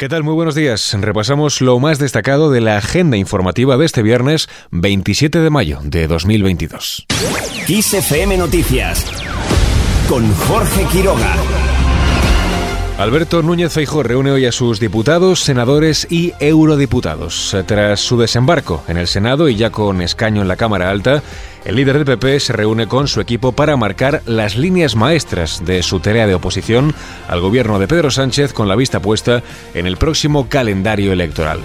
¿Qué tal? Muy buenos días. Repasamos lo más destacado de la agenda informativa de este viernes 27 de mayo de 2022. XFM Noticias con Jorge Quiroga. Alberto Núñez Feijóo reúne hoy a sus diputados, senadores y eurodiputados. Tras su desembarco en el Senado y ya con escaño en la Cámara Alta, el líder del PP se reúne con su equipo para marcar las líneas maestras de su tarea de oposición al gobierno de Pedro Sánchez con la vista puesta en el próximo calendario electoral.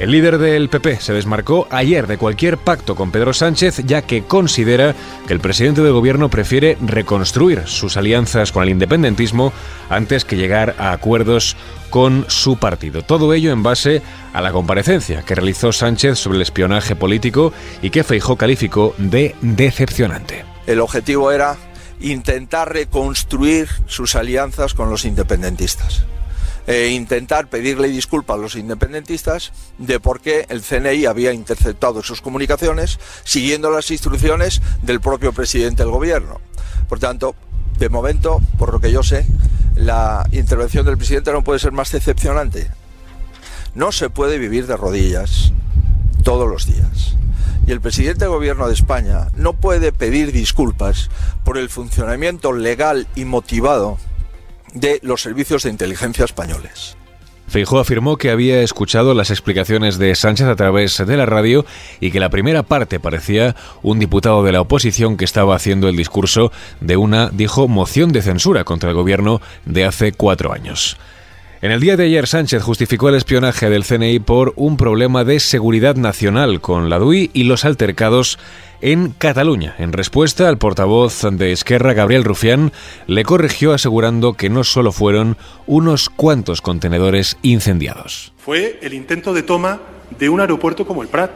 El líder del PP se desmarcó ayer de cualquier pacto con Pedro Sánchez ya que considera que el presidente del gobierno prefiere reconstruir sus alianzas con el independentismo antes que llegar a acuerdos con su partido. Todo ello en base a la comparecencia que realizó Sánchez sobre el espionaje político y que Feijó calificó de decepcionante. El objetivo era intentar reconstruir sus alianzas con los independentistas e intentar pedirle disculpas a los independentistas de por qué el CNI había interceptado sus comunicaciones siguiendo las instrucciones del propio presidente del gobierno. Por tanto, de momento, por lo que yo sé, la intervención del presidente no puede ser más decepcionante. No se puede vivir de rodillas todos los días. Y el presidente del gobierno de España no puede pedir disculpas por el funcionamiento legal y motivado de los servicios de inteligencia españoles. Feijó afirmó que había escuchado las explicaciones de Sánchez a través de la radio y que la primera parte parecía un diputado de la oposición que estaba haciendo el discurso de una, dijo, moción de censura contra el gobierno de hace cuatro años. En el día de ayer, Sánchez justificó el espionaje del CNI por un problema de seguridad nacional con la DUI y los altercados en Cataluña. En respuesta, al portavoz de Esquerra, Gabriel Rufián, le corrigió asegurando que no solo fueron unos cuantos contenedores incendiados. Fue el intento de toma de un aeropuerto como el Prat,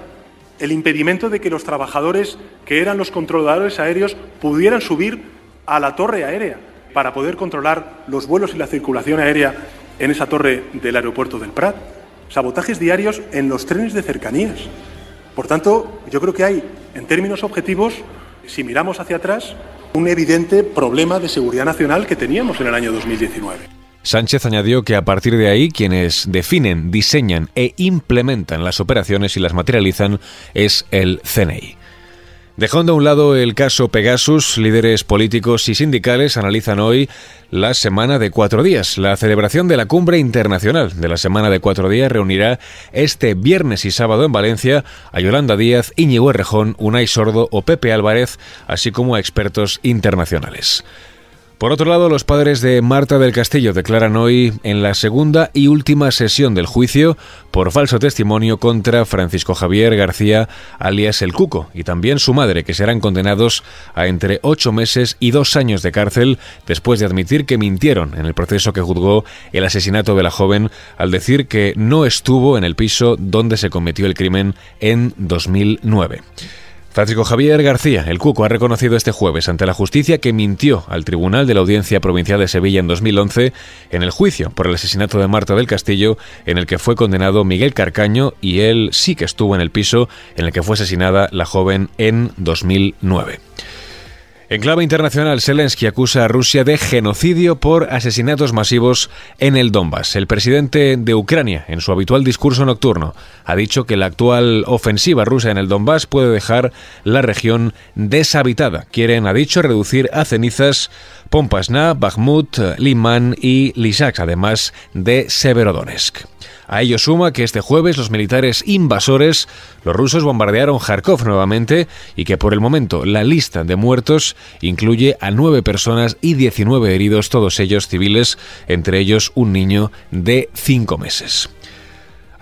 el impedimento de que los trabajadores que eran los controladores aéreos pudieran subir a la torre aérea para poder controlar los vuelos y la circulación aérea en esa torre del aeropuerto del Prat, sabotajes diarios en los trenes de cercanías. Por tanto, yo creo que hay, en términos objetivos, si miramos hacia atrás, un evidente problema de seguridad nacional que teníamos en el año 2019. Sánchez añadió que a partir de ahí quienes definen, diseñan e implementan las operaciones y las materializan es el CNI. Dejando a un lado el caso Pegasus, líderes políticos y sindicales analizan hoy la Semana de Cuatro Días. La celebración de la Cumbre Internacional de la Semana de Cuatro Días reunirá este viernes y sábado en Valencia a Yolanda Díaz, Íñigo Errejón, Unai Sordo o Pepe Álvarez, así como a expertos internacionales. Por otro lado, los padres de Marta del Castillo declaran hoy en la segunda y última sesión del juicio por falso testimonio contra Francisco Javier García, alias El Cuco, y también su madre, que serán condenados a entre ocho meses y dos años de cárcel después de admitir que mintieron en el proceso que juzgó el asesinato de la joven al decir que no estuvo en el piso donde se cometió el crimen en 2009. Francisco Javier García, el Cuco, ha reconocido este jueves ante la justicia que mintió al Tribunal de la Audiencia Provincial de Sevilla en 2011 en el juicio por el asesinato de Marta del Castillo, en el que fue condenado Miguel Carcaño y él sí que estuvo en el piso en el que fue asesinada la joven en 2009. En clave internacional, Zelensky acusa a Rusia de genocidio por asesinatos masivos en el Donbass. El presidente de Ucrania, en su habitual discurso nocturno, ha dicho que la actual ofensiva rusa en el Donbass puede dejar la región deshabitada. Quieren, ha dicho, reducir a cenizas Pompasna, Bakhmut, Liman y Lysychansk, además de Severodonetsk. A ello suma que este jueves los militares invasores, los rusos bombardearon Kharkov nuevamente y que por el momento la lista de muertos incluye a nueve personas y 19 heridos, todos ellos civiles, entre ellos un niño de cinco meses.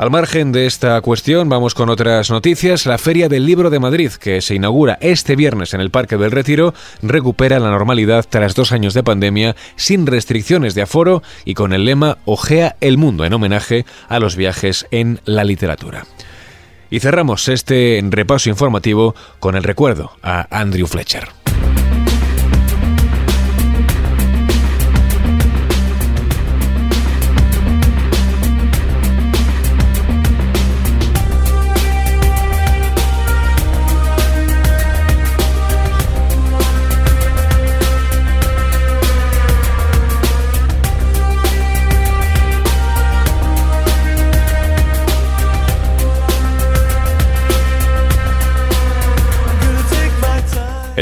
Al margen de esta cuestión, vamos con otras noticias. La Feria del Libro de Madrid, que se inaugura este viernes en el Parque del Retiro, recupera la normalidad tras dos años de pandemia, sin restricciones de aforo y con el lema Ojea el mundo, en homenaje a los viajes en la literatura. Y cerramos este repaso informativo con el recuerdo a Andrew Fletcher.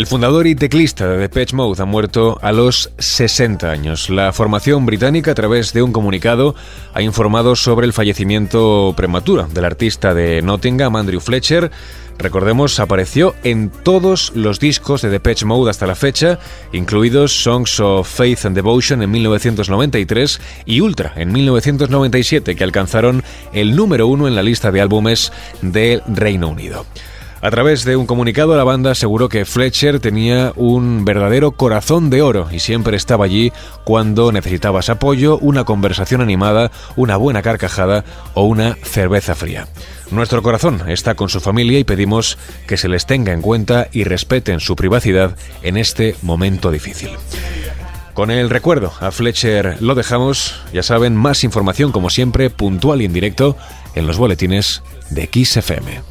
El fundador y teclista de Depeche Mode ha muerto a los 60 años. La formación británica, a través de un comunicado, ha informado sobre el fallecimiento prematuro del artista de Nottingham, Andrew Fletcher. Recordemos, apareció en todos los discos de Depeche Mode hasta la fecha, incluidos Songs of Faith and Devotion en 1993 y Ultra en 1997, que alcanzaron el número uno en la lista de álbumes del Reino Unido. A través de un comunicado, la banda aseguró que Fletcher tenía un verdadero corazón de oro y siempre estaba allí cuando necesitabas apoyo, una conversación animada, una buena carcajada o una cerveza fría. Nuestro corazón está con su familia y pedimos que se les tenga en cuenta y respeten su privacidad en este momento difícil. Con el recuerdo a Fletcher lo dejamos, ya saben, más información como siempre, puntual y en directo en los boletines de XFM.